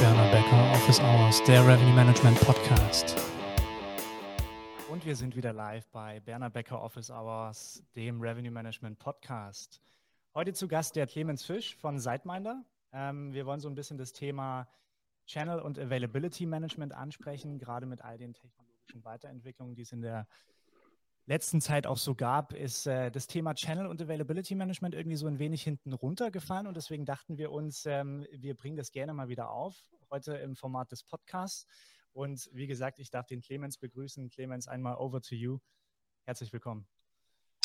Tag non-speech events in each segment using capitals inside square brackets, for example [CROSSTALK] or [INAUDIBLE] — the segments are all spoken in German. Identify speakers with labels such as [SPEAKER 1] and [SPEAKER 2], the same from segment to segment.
[SPEAKER 1] Berner Becker, Office Hours, der Revenue Management Podcast. Und wir sind wieder live bei Berner Becker Office Hours, dem Revenue Management Podcast. Heute zu Gast der Clemens Fisch von Sideminder. Ähm, wir wollen so ein bisschen das Thema Channel und Availability Management ansprechen, gerade mit all den technologischen Weiterentwicklungen, die es in der letzten Zeit auch so gab, ist äh, das Thema Channel und Availability Management irgendwie so ein wenig hinten runtergefallen und deswegen dachten wir uns, ähm, wir bringen das gerne mal wieder auf, heute im Format des Podcasts. Und wie gesagt, ich darf den Clemens begrüßen. Clemens, einmal over to you. Herzlich willkommen.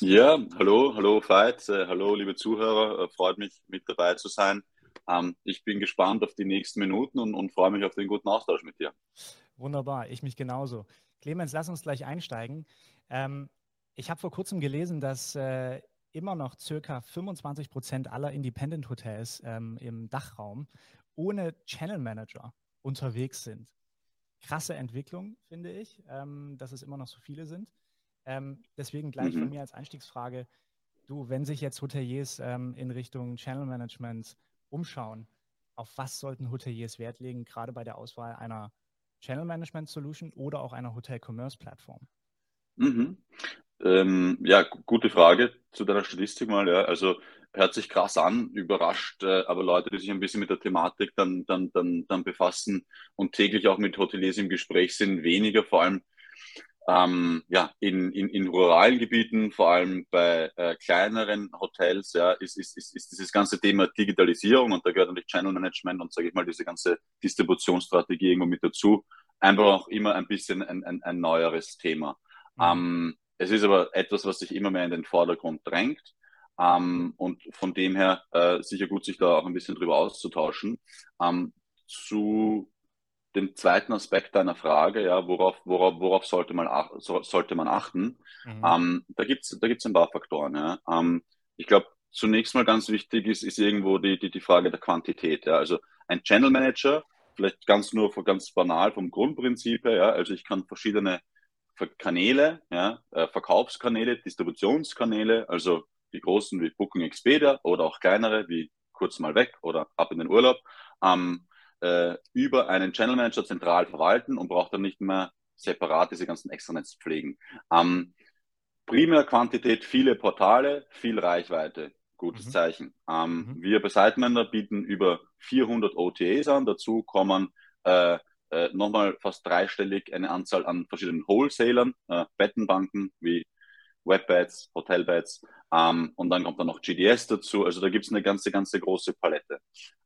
[SPEAKER 2] Ja, hallo, hallo Veit, äh, hallo liebe Zuhörer, äh, freut mich mit dabei zu sein. Ähm, ich bin gespannt auf die nächsten Minuten und, und freue mich auf den guten Austausch mit dir.
[SPEAKER 1] Wunderbar, ich mich genauso. Clemens, lass uns gleich einsteigen. Ähm, ich habe vor kurzem gelesen, dass äh, immer noch circa 25 Prozent aller Independent Hotels ähm, im Dachraum ohne Channel Manager unterwegs sind. Krasse Entwicklung, finde ich, ähm, dass es immer noch so viele sind. Ähm, deswegen gleich mhm. von mir als Einstiegsfrage, du, wenn sich jetzt Hoteliers ähm, in Richtung Channel Management umschauen, auf was sollten Hoteliers Wert legen, gerade bei der Auswahl einer Channel Management Solution oder auch einer Hotel Commerce Plattform?
[SPEAKER 2] Mhm. Ähm, ja, gute Frage zu deiner Statistik mal. Ja. Also hört sich krass an, überrascht, äh, aber Leute, die sich ein bisschen mit der Thematik dann, dann, dann, dann befassen und täglich auch mit Hoteliers im Gespräch sind, weniger, vor allem ähm, ja, in, in, in ruralen Gebieten, vor allem bei äh, kleineren Hotels, ja, ist, ist, ist, ist dieses ganze Thema Digitalisierung und da gehört natürlich Channel Management und sage ich mal diese ganze Distributionsstrategie irgendwo mit dazu, einfach auch immer ein bisschen ein, ein, ein neueres Thema. Mhm. Ähm, es ist aber etwas, was sich immer mehr in den Vordergrund drängt. Ähm, und von dem her äh, sicher gut, sich da auch ein bisschen drüber auszutauschen. Ähm, zu dem zweiten Aspekt deiner Frage, ja, worauf, worauf, worauf sollte, man ach, so, sollte man achten? Mhm. Ähm, da gibt's da gibt's ein paar Faktoren. Ja. Ähm, ich glaube, zunächst mal ganz wichtig ist, ist irgendwo die, die, die Frage der Quantität. Ja. Also ein Channel Manager, vielleicht ganz nur ganz banal vom Grundprinzip her, ja, also ich kann verschiedene Kanäle, ja, äh, Verkaufskanäle, Distributionskanäle, also die großen wie Booking Expedia oder auch kleinere wie kurz mal weg oder ab in den Urlaub, ähm, äh, über einen Channel Manager zentral verwalten und braucht dann nicht mehr separat diese ganzen Extranets pflegen. Ähm, primär Quantität, viele Portale, viel Reichweite. Gutes mhm. Zeichen. Ähm, mhm. Wir bei Sitemender bieten über 400 OTAs an. Dazu kommen äh, äh, nochmal fast dreistellig eine Anzahl an verschiedenen Wholesalern, äh, Bettenbanken wie Webbeds, Hotelbeds ähm, und dann kommt dann noch GDS dazu. Also da gibt es eine ganze, ganze große Palette.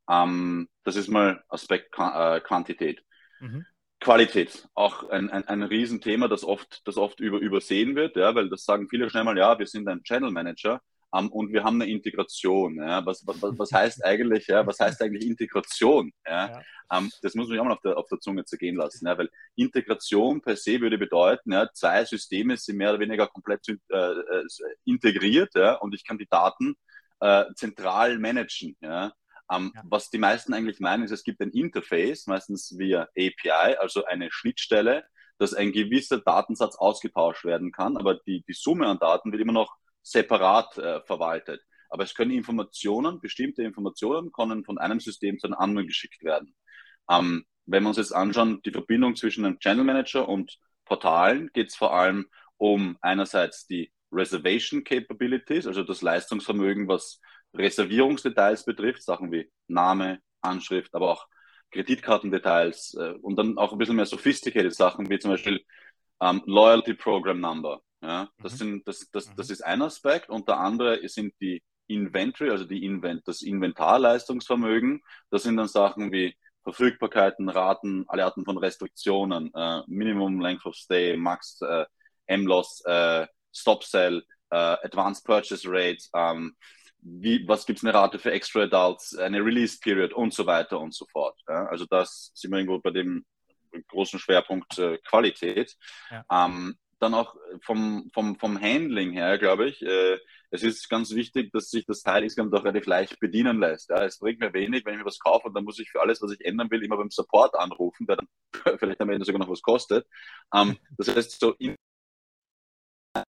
[SPEAKER 2] Ähm, das ist mal Aspekt äh, Quantität. Mhm. Qualität, auch ein, ein, ein Riesenthema, das oft, das oft über, übersehen wird, ja, weil das sagen viele schnell mal, ja, wir sind ein Channel Manager, um, und wir haben eine Integration. Ja. Was, was, was heißt eigentlich, ja, was heißt eigentlich Integration? Ja? ja. Um, das muss man sich auch mal auf der, auf der Zunge zergehen lassen, ja, weil Integration per se würde bedeuten, ja, zwei Systeme sind mehr oder weniger komplett äh, äh, integriert ja, und ich kann die Daten äh, zentral managen. Ja. Um, ja. Was die meisten eigentlich meinen, ist, es gibt ein Interface, meistens via API, also eine Schnittstelle, dass ein gewisser Datensatz ausgetauscht werden kann, aber die, die Summe an Daten wird immer noch separat äh, verwaltet. Aber es können Informationen, bestimmte Informationen können von einem System zu einem anderen geschickt werden. Ähm, wenn wir uns jetzt anschauen, die Verbindung zwischen einem Channel Manager und Portalen geht es vor allem um einerseits die Reservation Capabilities, also das Leistungsvermögen, was Reservierungsdetails betrifft, Sachen wie Name, Anschrift, aber auch Kreditkartendetails äh, und dann auch ein bisschen mehr sophisticated Sachen wie zum Beispiel ähm, Loyalty Program Number, ja, das, mhm. sind, das, das, das mhm. ist ein Aspekt und der andere sind die Inventory, also die Invent, das Inventarleistungsvermögen. Das sind dann Sachen wie Verfügbarkeiten, Raten, alle Arten von Restriktionen, äh, Minimum Length of Stay, Max äh, M-Loss, äh, Stop Sell, äh, Advanced Purchase Rate, ähm, wie, was gibt's eine Rate für Extra Adults, eine Release Period und so weiter und so fort. Ja? Also das sind wir irgendwo bei dem großen Schwerpunkt äh, Qualität. Ja. Ähm, dann auch vom, vom, vom Handling her, glaube ich, äh, es ist ganz wichtig, dass sich das Teil insgesamt auch relativ leicht bedienen lässt. Ja, es bringt mir wenig, wenn ich mir was kaufe und dann muss ich für alles, was ich ändern will, immer beim Support anrufen, der dann [LAUGHS] vielleicht am Ende sogar noch was kostet. Ähm, das heißt, so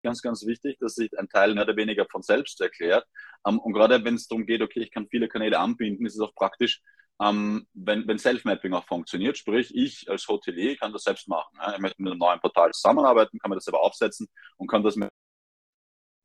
[SPEAKER 2] ganz, ganz wichtig, dass sich ein Teil mehr oder weniger von selbst erklärt. Ähm, und gerade wenn es darum geht, okay, ich kann viele Kanäle anbinden, ist es auch praktisch, ähm, wenn, wenn Self-Mapping auch funktioniert, sprich ich als Hotelier kann das selbst machen. Ja? Ich möchte mit einem neuen Portal zusammenarbeiten, kann mir das selber aufsetzen und kann das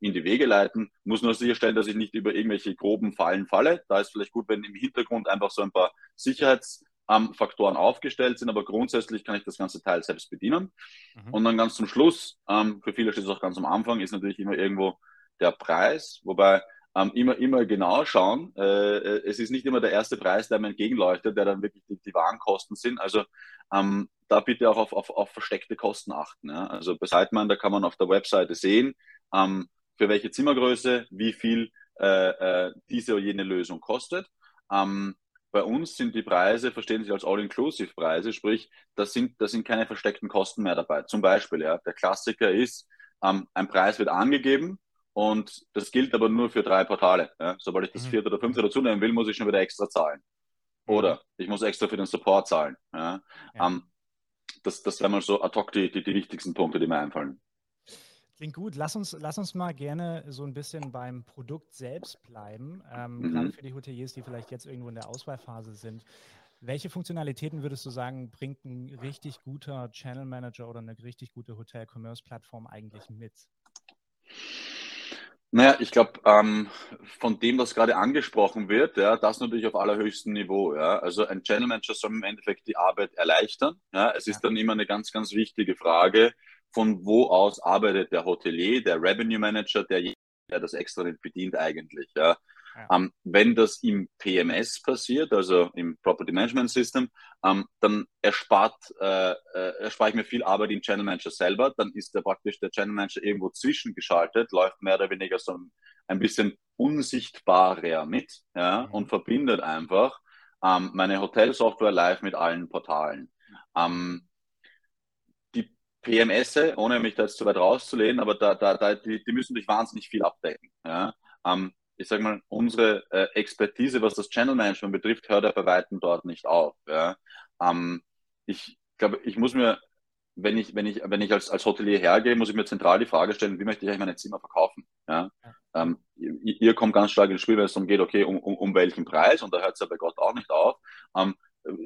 [SPEAKER 2] in die Wege leiten, muss nur sicherstellen, dass ich nicht über irgendwelche groben Fallen falle. Da ist vielleicht gut, wenn im Hintergrund einfach so ein paar Sicherheitsfaktoren ähm, aufgestellt sind, aber grundsätzlich kann ich das ganze Teil selbst bedienen. Mhm. Und dann ganz zum Schluss, ähm, für viele steht es auch ganz am Anfang, ist natürlich immer irgendwo der Preis, wobei ähm, immer, immer genau schauen. Äh, äh, es ist nicht immer der erste Preis, der mir entgegenleuchtet, der dann wirklich die, die Warenkosten sind. Also ähm, da bitte auch auf, auf, auf versteckte Kosten achten. Ja? Also bei Seitmann, da kann man auf der Webseite sehen, ähm, für welche Zimmergröße, wie viel äh, äh, diese oder jene Lösung kostet. Ähm, bei uns sind die Preise, verstehen Sie als All-Inclusive-Preise, sprich, da sind, da sind keine versteckten Kosten mehr dabei. Zum Beispiel, ja, der Klassiker ist, ähm, ein Preis wird angegeben und das gilt aber nur für drei Portale. Ja. Sobald ich das mhm. vierte oder fünfte dazu nehmen will, muss ich schon wieder extra zahlen. Mhm. Oder ich muss extra für den Support zahlen. Ja. ja. Ähm, das, das wären mal so ad hoc die, die, die wichtigsten Punkte, die mir einfallen.
[SPEAKER 1] Klingt gut. Lass uns, lass uns mal gerne so ein bisschen beim Produkt selbst bleiben. Ähm, mhm. Gerade für die Hoteliers, die vielleicht jetzt irgendwo in der Auswahlphase sind. Welche Funktionalitäten würdest du sagen, bringt ein richtig guter Channel Manager oder eine richtig gute Hotel-Commerce-Plattform eigentlich mit?
[SPEAKER 2] Naja, ich glaube, ähm, von dem, was gerade angesprochen wird, ja, das natürlich auf allerhöchstem Niveau. Ja. Also ein Channel Manager soll im Endeffekt die Arbeit erleichtern. Ja. Es ist ja. dann immer eine ganz, ganz wichtige Frage, von wo aus arbeitet der Hotelier, der Revenue Manager, der, der das extra nicht bedient eigentlich. Ja. Ja. Ähm, wenn das im PMS passiert, also im Property Management System, ähm, dann erspart, äh, äh, erspare ich mir viel Arbeit im Channel Manager selber. Dann ist der praktisch der Channel Manager irgendwo zwischengeschaltet, läuft mehr oder weniger so ein bisschen unsichtbarer mit ja, mhm. und verbindet einfach ähm, meine Hotelsoftware live mit allen Portalen. Ähm, PMS, ohne mich da jetzt zu weit rauszulehnen, aber da, da, da, die, die müssen durch wahnsinnig viel abdecken. Ja? Ähm, ich sage mal, unsere äh, Expertise, was das Channel Management betrifft, hört ja bei Weitem dort nicht auf. Ja? Ähm, ich glaube, ich muss mir, wenn ich, wenn ich, wenn ich als, als Hotelier hergehe, muss ich mir zentral die Frage stellen, wie möchte ich eigentlich meine Zimmer verkaufen? Ja? ja. Ähm, ihr, ihr, kommt ganz stark ins Spiel, wenn es darum geht, okay, um, um, um welchen Preis, und da hört es ja bei Gott auch nicht auf, ähm,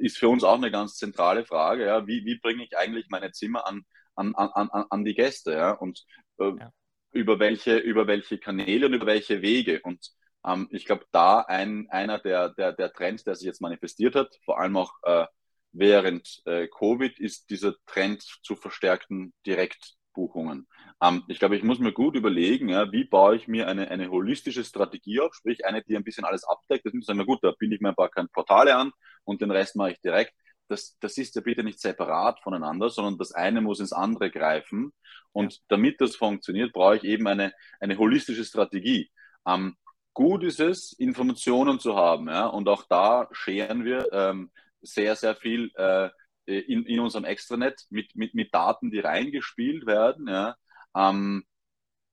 [SPEAKER 2] ist für uns auch eine ganz zentrale Frage, ja? wie, wie bringe ich eigentlich meine Zimmer an, an, an, an, an die Gäste, ja? Und äh, ja über welche, über welche Kanäle und über welche Wege. Und ähm, ich glaube, da ein, einer der, der, der Trends, der sich jetzt manifestiert hat, vor allem auch äh, während äh, Covid, ist dieser Trend zu verstärkten Direktbuchungen. Ähm, ich glaube, ich muss mir gut überlegen, ja, wie baue ich mir eine, eine holistische Strategie auf, sprich eine, die ein bisschen alles abdeckt. Das ist sagen, na gut, da binde ich mir ein paar Portale an und den Rest mache ich direkt das, das ist ja bitte nicht separat voneinander, sondern das eine muss ins andere greifen. Und ja. damit das funktioniert, brauche ich eben eine, eine holistische Strategie. Ähm, gut ist es, Informationen zu haben. Ja? Und auch da scheren wir ähm, sehr, sehr viel äh, in, in unserem Extranet mit, mit, mit Daten, die reingespielt werden. Ja? Ähm,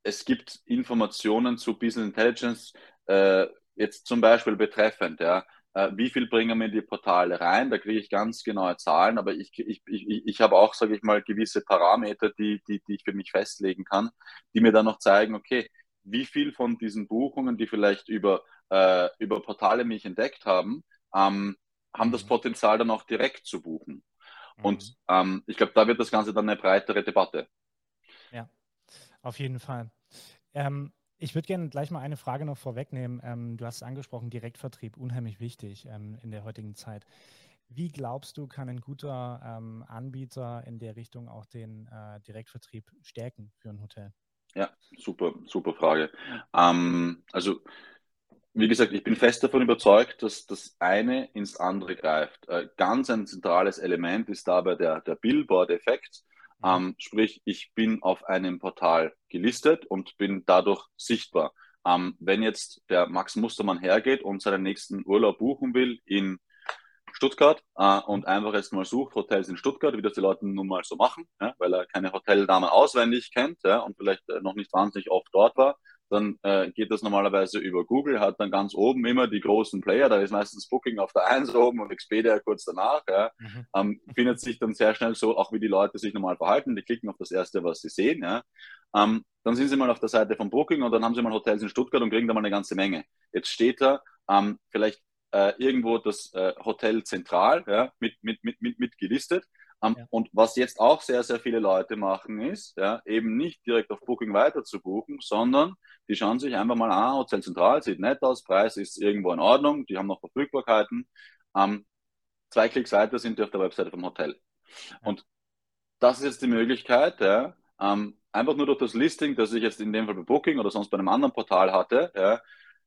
[SPEAKER 2] es gibt Informationen zu Business Intelligence, äh, jetzt zum Beispiel betreffend, ja, wie viel bringen wir in die Portale rein. Da kriege ich ganz genaue Zahlen, aber ich, ich, ich, ich habe auch, sage ich mal, gewisse Parameter, die, die, die ich für mich festlegen kann, die mir dann noch zeigen, okay, wie viel von diesen Buchungen, die vielleicht über, äh, über Portale mich entdeckt haben, ähm, haben das mhm. Potenzial dann auch direkt zu buchen. Mhm. Und ähm, ich glaube, da wird das Ganze dann eine breitere Debatte.
[SPEAKER 1] Ja, auf jeden Fall. Ähm, ich würde gerne gleich mal eine Frage noch vorwegnehmen. Ähm, du hast es angesprochen, Direktvertrieb, unheimlich wichtig ähm, in der heutigen Zeit. Wie glaubst du, kann ein guter ähm, Anbieter in der Richtung auch den äh, Direktvertrieb stärken für ein Hotel?
[SPEAKER 2] Ja, super, super Frage. Ähm, also, wie gesagt, ich bin fest davon überzeugt, dass das eine ins andere greift. Äh, ganz ein zentrales Element ist dabei der, der Billboard-Effekt. Mhm. Ähm, sprich, ich bin auf einem Portal gelistet und bin dadurch sichtbar. Ähm, wenn jetzt der Max Mustermann hergeht und seinen nächsten Urlaub buchen will in Stuttgart äh, und einfach jetzt mal sucht Hotels in Stuttgart, wie das die Leute nun mal so machen, ja, weil er keine Hotelnamen auswendig kennt ja, und vielleicht äh, noch nicht wahnsinnig oft dort war, dann äh, geht das normalerweise über Google, hat dann ganz oben immer die großen Player, da ist meistens Booking auf der 1 oben und Expedia kurz danach. Ja. Mhm. Ähm, findet sich dann sehr schnell so, auch wie die Leute sich normal verhalten, die klicken auf das Erste, was sie sehen. Ja. Ähm, dann sind sie mal auf der Seite von Booking und dann haben sie mal Hotels in Stuttgart und kriegen da mal eine ganze Menge. Jetzt steht da ähm, vielleicht äh, irgendwo das äh, Hotel zentral ja, mit, mit, mit, mit, mit gelistet. Um, ähm, ja. Und was jetzt auch sehr, sehr viele Leute machen, ist, ja, eben nicht direkt auf Booking weiter zu buchen, sondern die schauen sich einfach mal an, Hotel Zentral sieht nett aus, Preis ist irgendwo in Ordnung, die haben noch Verfügbarkeiten. Um, ähm, zwei Klicks weiter sind die auf der Webseite vom Hotel. Ja. Und das ist jetzt die Möglichkeit, ja, um, ähm, einfach nur durch das Listing, das ich jetzt in dem Fall bei Booking oder sonst bei einem anderen Portal hatte, ja,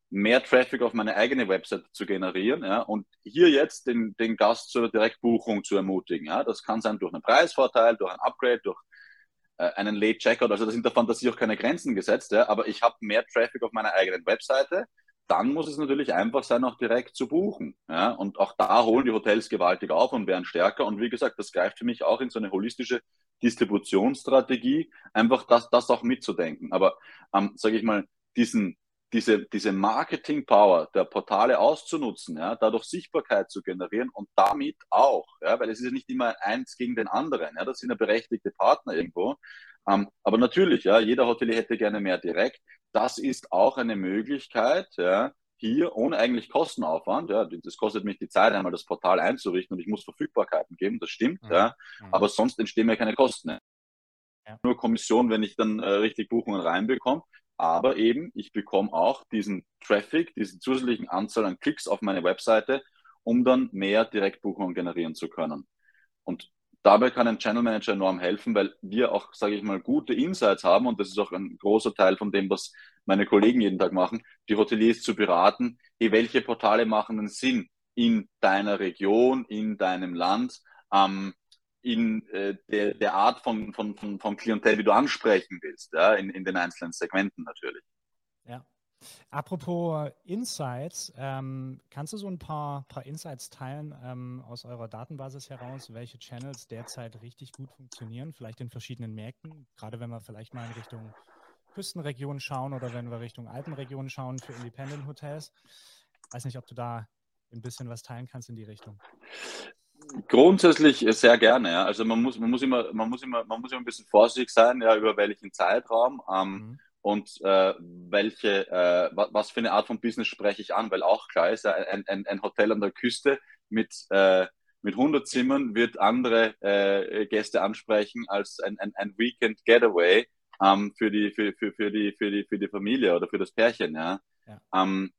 [SPEAKER 2] mehr Traffic auf meine eigene Website zu generieren ja, und hier jetzt den, den Gast zur Direktbuchung zu ermutigen. Ja. Das kann sein durch einen Preisvorteil, durch ein Upgrade, durch äh, einen Late Checkout. Also da sind der Fantasie auch keine Grenzen gesetzt, ja, aber ich habe mehr Traffic auf meiner eigenen Webseite. Dann muss es natürlich einfach sein, auch direkt zu buchen. Ja. Und auch da holen die Hotels gewaltig auf und werden stärker. Und wie gesagt, das greift für mich auch in so eine holistische Distributionsstrategie, einfach das, das auch mitzudenken. Aber ähm, sage ich mal, diesen diese, diese Marketing-Power der Portale auszunutzen, ja, dadurch Sichtbarkeit zu generieren und damit auch, ja, weil es ist ja nicht immer eins gegen den anderen, ja, das sind ja berechtigte Partner irgendwo. Ähm, aber natürlich, ja, jeder Hotelier hätte gerne mehr direkt. Das ist auch eine Möglichkeit, ja, hier ohne eigentlich Kostenaufwand, ja, das kostet mich die Zeit, einmal das Portal einzurichten und ich muss Verfügbarkeiten geben, das stimmt, mhm. ja, mhm. aber sonst entstehen mir keine Kosten. Ja. Nur Kommission, wenn ich dann äh, richtig Buchungen reinbekomme aber eben ich bekomme auch diesen Traffic, diesen zusätzlichen Anzahl an Klicks auf meine Webseite, um dann mehr Direktbuchungen generieren zu können. Und dabei kann ein Channel Manager enorm helfen, weil wir auch, sage ich mal, gute Insights haben und das ist auch ein großer Teil von dem, was meine Kollegen jeden Tag machen, die Hoteliers zu beraten, welche Portale machen denn Sinn in deiner Region, in deinem Land, ähm, in äh, der, der Art von, von, von, von Klientel, wie du ansprechen willst, ja, in, in den einzelnen Segmenten natürlich.
[SPEAKER 1] Ja. Apropos Insights, ähm, kannst du so ein paar, paar Insights teilen ähm, aus eurer Datenbasis heraus, welche Channels derzeit richtig gut funktionieren, vielleicht in verschiedenen Märkten, gerade wenn wir vielleicht mal in Richtung Küstenregionen schauen oder wenn wir Richtung Alpenregionen schauen für Independent Hotels. Weiß nicht, ob du da ein bisschen was teilen kannst in die Richtung.
[SPEAKER 2] Grundsätzlich sehr gerne, ja. Also man muss, man muss immer, man muss immer, man muss immer ein bisschen vorsichtig sein, ja, über welchen Zeitraum ähm, mhm. und äh, welche, äh, was für eine Art von Business spreche ich an, weil auch klar ist, ein, ein, ein Hotel an der Küste mit äh, mit 100 Zimmern wird andere äh, Gäste ansprechen als ein, ein, ein Weekend Getaway ähm, für die für, für, für die für die für die Familie oder für das Pärchen, ja. ja. Ähm,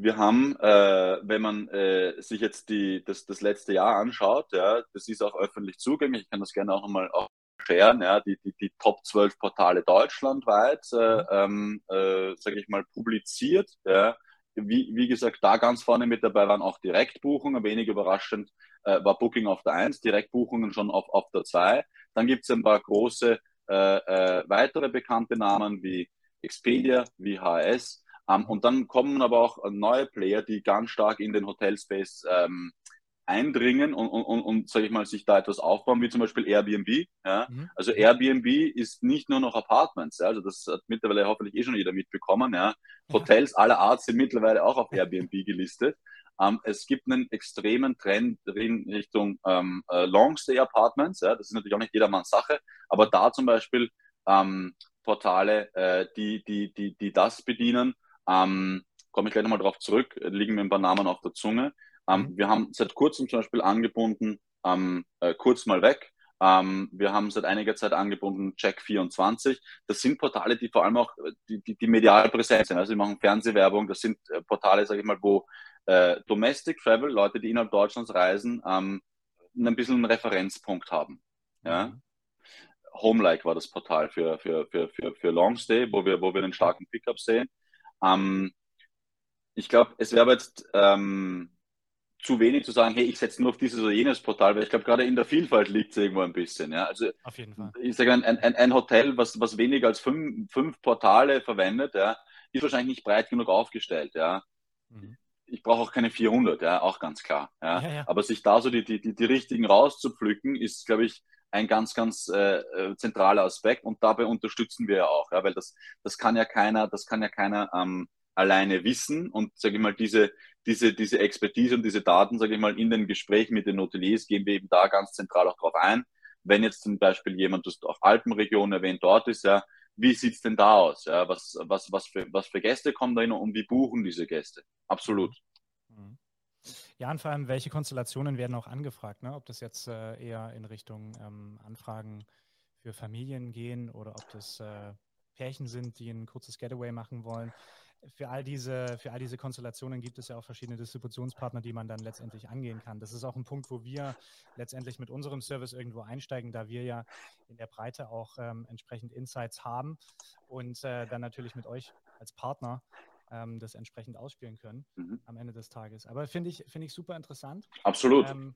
[SPEAKER 2] wir haben, äh, wenn man äh, sich jetzt die, das, das letzte Jahr anschaut, ja, das ist auch öffentlich zugänglich, ich kann das gerne auch nochmal auch scheren, ja, die, die, die Top 12 Portale deutschlandweit, äh, mhm. ähm, äh, sage ich mal, publiziert. Ja. Wie, wie gesagt, da ganz vorne mit dabei waren auch Direktbuchungen, wenig überraschend äh, war Booking auf der 1, Direktbuchungen schon auf, auf der 2. Dann gibt es ein paar große äh, äh, weitere bekannte Namen wie Expedia, wie HS, ähm, und dann kommen aber auch neue Player, die ganz stark in den Hotelspace ähm, eindringen und, und, und, und sage ich mal, sich da etwas aufbauen, wie zum Beispiel Airbnb. Ja? Mhm. Also Airbnb ist nicht nur noch Apartments, ja? also das hat mittlerweile hoffentlich eh schon jeder mitbekommen. Ja? Hotels aller Art sind mittlerweile auch auf Airbnb gelistet. Ähm, es gibt einen extremen Trend in Richtung ähm, äh, Long-Stay Apartments. Ja? Das ist natürlich auch nicht jedermanns Sache, aber da zum Beispiel ähm, Portale, äh, die, die, die, die das bedienen, ähm, Komme ich gleich nochmal drauf zurück, liegen mir ein paar Namen auf der Zunge. Ähm, mhm. Wir haben seit kurzem zum Beispiel angebunden, ähm, äh, kurz mal weg. Ähm, wir haben seit einiger Zeit angebunden Check24. Das sind Portale, die vor allem auch äh, die, die, die medial präsent sind. Also die machen Fernsehwerbung. Das sind äh, Portale, sage ich mal, wo äh, Domestic Travel, Leute, die innerhalb Deutschlands reisen, ähm, ein bisschen einen Referenzpunkt haben. Ja? Mhm. Homelike war das Portal für, für, für, für, für Longstay, wo wir, wo wir einen starken Pickup sehen. Ähm, ich glaube, es wäre jetzt ähm, zu wenig zu sagen, hey, ich setze nur auf dieses oder jenes Portal, weil ich glaube, gerade in der Vielfalt liegt es irgendwo ein bisschen. Ja? Also, auf jeden Fall. Ich sage, ein, ein, ein Hotel, was, was weniger als fünf, fünf Portale verwendet, ja, ist wahrscheinlich nicht breit genug aufgestellt. Ja? Mhm. Ich brauche auch keine 400, ja, auch ganz klar. Ja? ja, ja. Aber sich da so die, die, die, die richtigen rauszupflücken, ist, glaube ich, ein ganz, ganz äh, äh, zentraler Aspekt und dabei unterstützen wir ja auch, ja, weil das, das kann ja keiner, das kann ja keiner ähm, alleine wissen und sage ich mal, diese, diese, diese Expertise und diese Daten, sage ich mal, in den Gesprächen mit den Hoteliers gehen wir eben da ganz zentral auch drauf ein. Wenn jetzt zum Beispiel jemand, du hast auch Alpenregion erwähnt, dort ist, ja, wie sieht's denn da aus? Ja, was, was, was, für, was für Gäste kommen da hin und wie buchen diese Gäste? Absolut.
[SPEAKER 1] Ja, und vor allem, welche Konstellationen werden auch angefragt? Ne? Ob das jetzt äh, eher in Richtung ähm, Anfragen für Familien gehen oder ob das äh, Pärchen sind, die ein kurzes Getaway machen wollen für all diese, für all diese Konstellationen gibt es ja auch verschiedene Distributionspartner, die man dann letztendlich angehen kann. Das ist auch ein Punkt, wo wir letztendlich mit unserem Service irgendwo einsteigen, da wir ja in der Breite auch ähm, entsprechend Insights haben und äh, dann natürlich mit euch als Partner ähm, das entsprechend ausspielen können mhm. am Ende des Tages. Aber finde ich, finde ich super interessant.
[SPEAKER 2] Absolut. Ähm,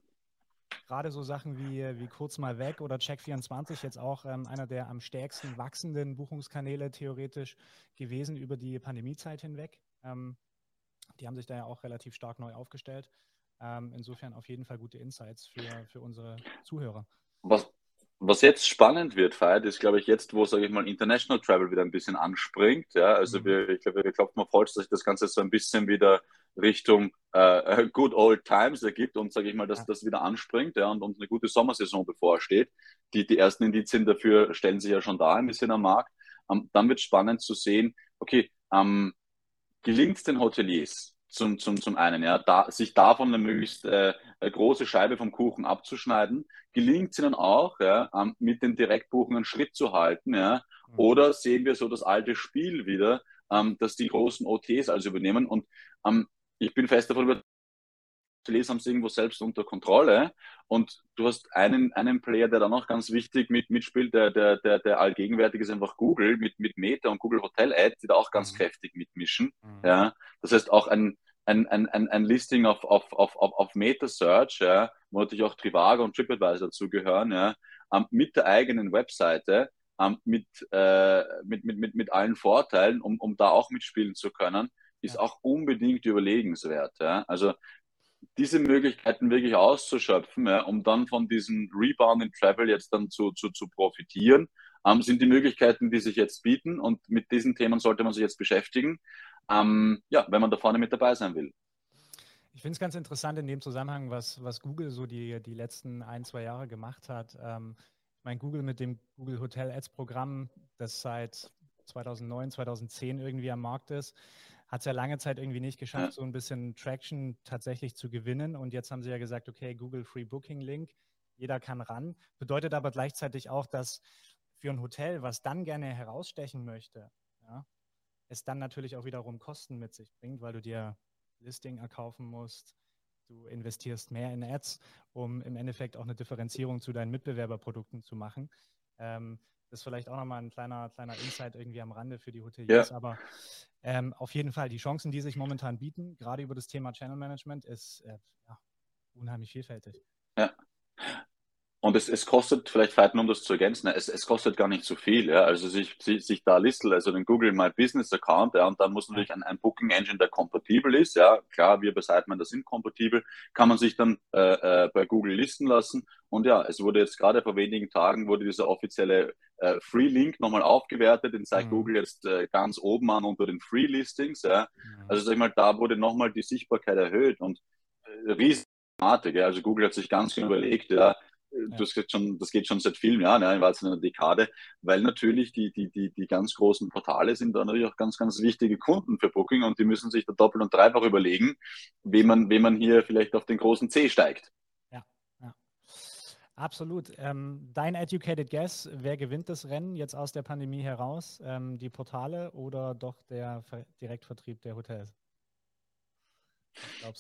[SPEAKER 1] gerade so Sachen wie, wie Kurz mal weg oder Check24 jetzt auch ähm, einer der am stärksten wachsenden Buchungskanäle theoretisch gewesen über die Pandemiezeit hinweg. Ähm, die haben sich da ja auch relativ stark neu aufgestellt. Ähm, insofern auf jeden Fall gute Insights für, für unsere Zuhörer.
[SPEAKER 2] Was, was jetzt spannend wird, Feiert, ist, glaube ich, jetzt, wo, sage ich mal, International Travel wieder ein bisschen anspringt. Ja, also mhm. wir, ich glaube, wir klopfen auf Holz, dass sich das Ganze so ein bisschen wieder Richtung äh, Good Old Times ergibt und, sage ich mal, dass ja. das wieder anspringt ja, und uns eine gute Sommersaison bevorsteht. Die, die ersten Indizien dafür stellen sich ja schon da ein bisschen am Markt. Ähm, dann wird es spannend zu sehen, okay, ähm, gelingt es den Hoteliers, zum, zum, zum einen, ja, da, sich davon eine möglichst äh, große Scheibe vom Kuchen abzuschneiden, gelingt es ihnen auch, ja, ähm, mit den Direktbuchungen Schritt zu halten, ja, mhm. oder sehen wir so das alte Spiel wieder, ähm, dass die großen OTs also übernehmen. Und ähm, ich bin fest davon überzeugt, Hoteliers haben es irgendwo selbst unter Kontrolle. Und du hast einen, einen Player, der dann auch ganz wichtig mit, mitspielt, der, der, der, der allgegenwärtig ist einfach Google mit, mit Meta und Google Hotel Ad, die da auch ganz mhm. kräftig mitmischen. Mhm. Ja, das heißt auch ein, ein, ein, ein, ein Listing auf, auf, auf, auf, auf Meta Search, ja, wo natürlich auch Trivago und TripAdvisor dazugehören, ja, ähm, mit der eigenen Webseite, ähm, mit, äh, mit, mit, mit, mit allen Vorteilen, um, um da auch mitspielen zu können, ist auch unbedingt überlegenswert. Ja. Also diese Möglichkeiten wirklich auszuschöpfen, ja, um dann von diesem Rebound in Travel jetzt dann zu, zu, zu profitieren, ähm, sind die Möglichkeiten, die sich jetzt bieten. Und mit diesen Themen sollte man sich jetzt beschäftigen, ähm, ja, wenn man da vorne mit dabei sein will.
[SPEAKER 1] Ich finde es ganz interessant in dem Zusammenhang, was, was Google so die, die letzten ein, zwei Jahre gemacht hat. Ähm, ich meine, Google mit dem Google Hotel Ads Programm, das seit 2009, 2010 irgendwie am Markt ist, hat es ja lange Zeit irgendwie nicht geschafft, ja. so ein bisschen Traction tatsächlich zu gewinnen. Und jetzt haben sie ja gesagt, okay, Google Free Booking Link, jeder kann ran. Bedeutet aber gleichzeitig auch, dass für ein Hotel, was dann gerne herausstechen möchte, ja, es dann natürlich auch wiederum Kosten mit sich bringt, weil du dir Listing erkaufen musst. Du investierst mehr in Ads, um im Endeffekt auch eine Differenzierung zu deinen Mitbewerberprodukten zu machen. Ähm, das ist vielleicht auch nochmal ein kleiner, kleiner Insight irgendwie am Rande für die Hoteliers. Ja. Aber ähm, auf jeden Fall, die Chancen, die sich momentan bieten, gerade über das Thema Channel Management, ist äh, ja, unheimlich vielfältig.
[SPEAKER 2] Ja. Und es, es kostet, vielleicht Feiten, um das zu ergänzen, es, es kostet gar nicht so viel. Ja? Also sich, sich, sich da Listel, also den Google My Business Account, ja, und dann muss natürlich ein, ein Booking Engine, der kompatibel ist. Ja, klar, wir bei Sitemender sind kompatibel, kann man sich dann äh, äh, bei Google listen lassen. Und ja, es wurde jetzt gerade vor wenigen Tagen wurde dieser offizielle äh, Free Link nochmal aufgewertet, den zeigt mhm. Google jetzt äh, ganz oben an unter den Free Listings. Ja? Mhm. Also sag ich mal, da wurde nochmal die Sichtbarkeit erhöht und äh, riesige. Also Google hat sich ganz genau überlegt, ja, das, geht schon, das geht schon seit vielen Jahren, ja, in einer Dekade, weil natürlich die, die, die, die ganz großen Portale sind da natürlich auch ganz, ganz wichtige Kunden für Booking und die müssen sich da doppelt und dreifach überlegen, wem man, wem man hier vielleicht auf den großen C steigt.
[SPEAKER 1] Ja, ja. Absolut. Ähm, dein educated guess, wer gewinnt das Rennen jetzt aus der Pandemie heraus? Ähm, die Portale oder doch der Direktvertrieb der Hotels?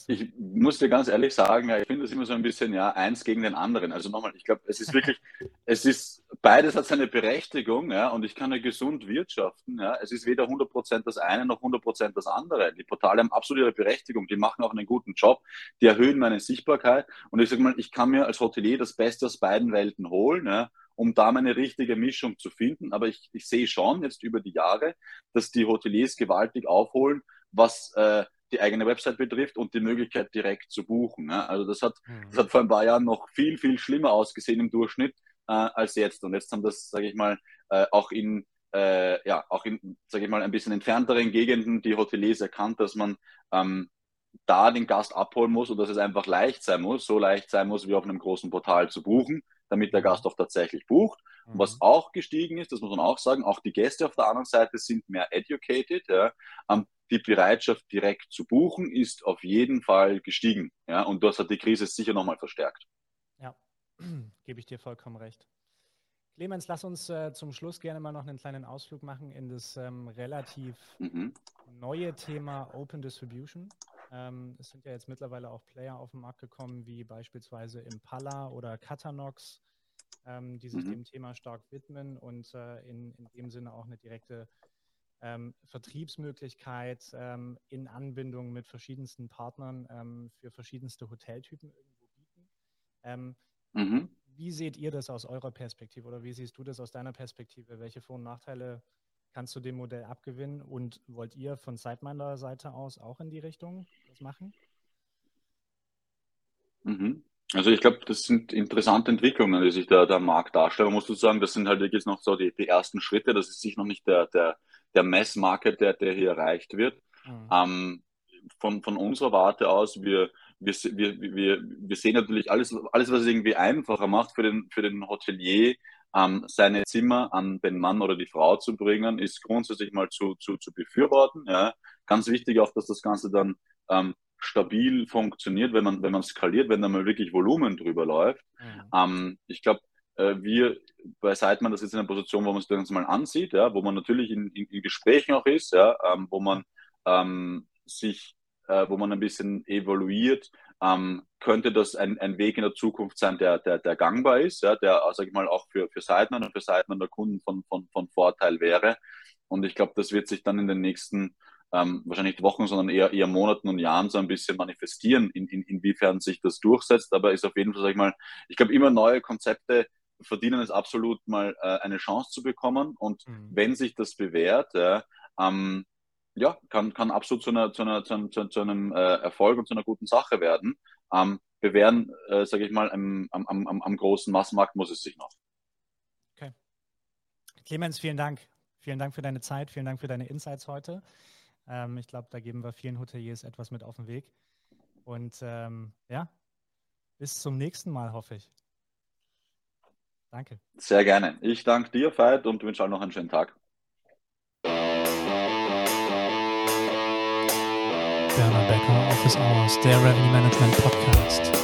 [SPEAKER 2] Ich muss dir ganz ehrlich sagen, ja, ich finde das immer so ein bisschen, ja, eins gegen den anderen. Also nochmal, ich glaube, es ist wirklich, [LAUGHS] es ist, beides hat seine Berechtigung, ja, und ich kann ja gesund wirtschaften, ja. Es ist weder 100% das eine noch 100% das andere. Die Portale haben absolut ihre Berechtigung, die machen auch einen guten Job, die erhöhen meine Sichtbarkeit und ich sage mal, ich kann mir als Hotelier das Beste aus beiden Welten holen, ja, um da meine richtige Mischung zu finden. Aber ich, ich sehe schon jetzt über die Jahre, dass die Hoteliers gewaltig aufholen, was äh, die eigene Website betrifft und die Möglichkeit direkt zu buchen. Ja. Also das hat, mhm. das hat vor ein paar Jahren noch viel, viel schlimmer ausgesehen im Durchschnitt äh, als jetzt. Und jetzt haben das, sage ich mal, äh, auch in äh, ja, auch in, sage ich mal, ein bisschen entfernteren Gegenden die Hoteliers erkannt, dass man ähm, da den Gast abholen muss und dass es einfach leicht sein muss, so leicht sein muss, wie auf einem großen Portal zu buchen, damit der mhm. Gast auch tatsächlich bucht. Mhm. Was auch gestiegen ist, das muss man auch sagen, auch die Gäste auf der anderen Seite sind mehr educated. Ja. Um, die Bereitschaft, direkt zu buchen, ist auf jeden Fall gestiegen. Ja. Und das hat die Krise sicher nochmal verstärkt.
[SPEAKER 1] Ja, [CLEARS THROAT] gebe ich dir vollkommen recht. Clemens, lass uns äh, zum Schluss gerne mal noch einen kleinen Ausflug machen in das ähm, relativ mhm. neue Thema Open Distribution. Ähm, es sind ja jetzt mittlerweile auch Player auf den Markt gekommen, wie beispielsweise Impala oder Catanox, ähm, die sich mhm. dem Thema stark widmen und äh, in, in dem Sinne auch eine direkte ähm, Vertriebsmöglichkeit ähm, in Anbindung mit verschiedensten Partnern ähm, für verschiedenste Hoteltypen irgendwo bieten. Ähm, mhm. Wie seht ihr das aus eurer Perspektive oder wie siehst du das aus deiner Perspektive? Welche Vor- und Nachteile kannst du dem Modell abgewinnen und wollt ihr von Sideminder Seite aus auch in die Richtung das machen?
[SPEAKER 2] Mhm. Also ich glaube, das sind interessante Entwicklungen, die sich der, der Markt darstellt. Man muss sagen, das sind halt wirklich noch so die, die ersten Schritte. Das ist sich noch nicht der, der, der Mass-Market, der, der hier erreicht wird. Mhm. Ähm, von, von unserer Warte aus, wir, wir, wir, wir, wir sehen natürlich alles, alles, was es irgendwie einfacher macht für den, für den Hotelier, ähm, seine Zimmer an den Mann oder die Frau zu bringen, ist grundsätzlich mal zu, zu, zu befürworten. Ja. Ganz wichtig auch, dass das Ganze dann ähm, stabil funktioniert, wenn man, wenn man skaliert, wenn da mal wirklich Volumen drüber läuft. Mhm. Ähm, ich glaube, äh, wir bei Seidmann, das ist in einer Position, wo man sich das mal ansieht, ja, wo man natürlich in, in, in Gesprächen auch ist, ja, ähm, wo man ähm, sich, äh, wo man ein bisschen evaluiert, ähm, könnte das ein, ein Weg in der Zukunft sein, der, der, der gangbar ist, ja, der, sage ich mal, auch für, für Seidmann und für Seidmann der Kunden von, von, von Vorteil wäre. Und ich glaube, das wird sich dann in den nächsten ähm, wahrscheinlich nicht Wochen, sondern eher, eher Monaten und Jahren so ein bisschen manifestieren, in, in, inwiefern sich das durchsetzt. Aber ist auf jeden Fall, sag ich mal, ich glaube, immer neue Konzepte verdienen es absolut mal äh, eine Chance zu bekommen. Und mhm. wenn sich das bewährt, ja, ähm, ja, kann, kann absolut zu, einer, zu, einer, zu, zu, zu einem äh, Erfolg und zu einer guten Sache werden. Ähm, bewähren, äh, sage ich mal, am, am, am, am großen Massmarkt muss es sich noch.
[SPEAKER 1] Okay. Clemens, vielen Dank. Vielen Dank für deine Zeit, vielen Dank für deine Insights heute. Ähm, ich glaube, da geben wir vielen Hoteliers etwas mit auf den Weg. Und ähm, ja, bis zum nächsten Mal, hoffe ich. Danke.
[SPEAKER 2] Sehr gerne. Ich danke dir, Veit, und wünsche auch noch einen schönen Tag.
[SPEAKER 1] Werner Becker, Office Hours, der Revenue Management Podcast.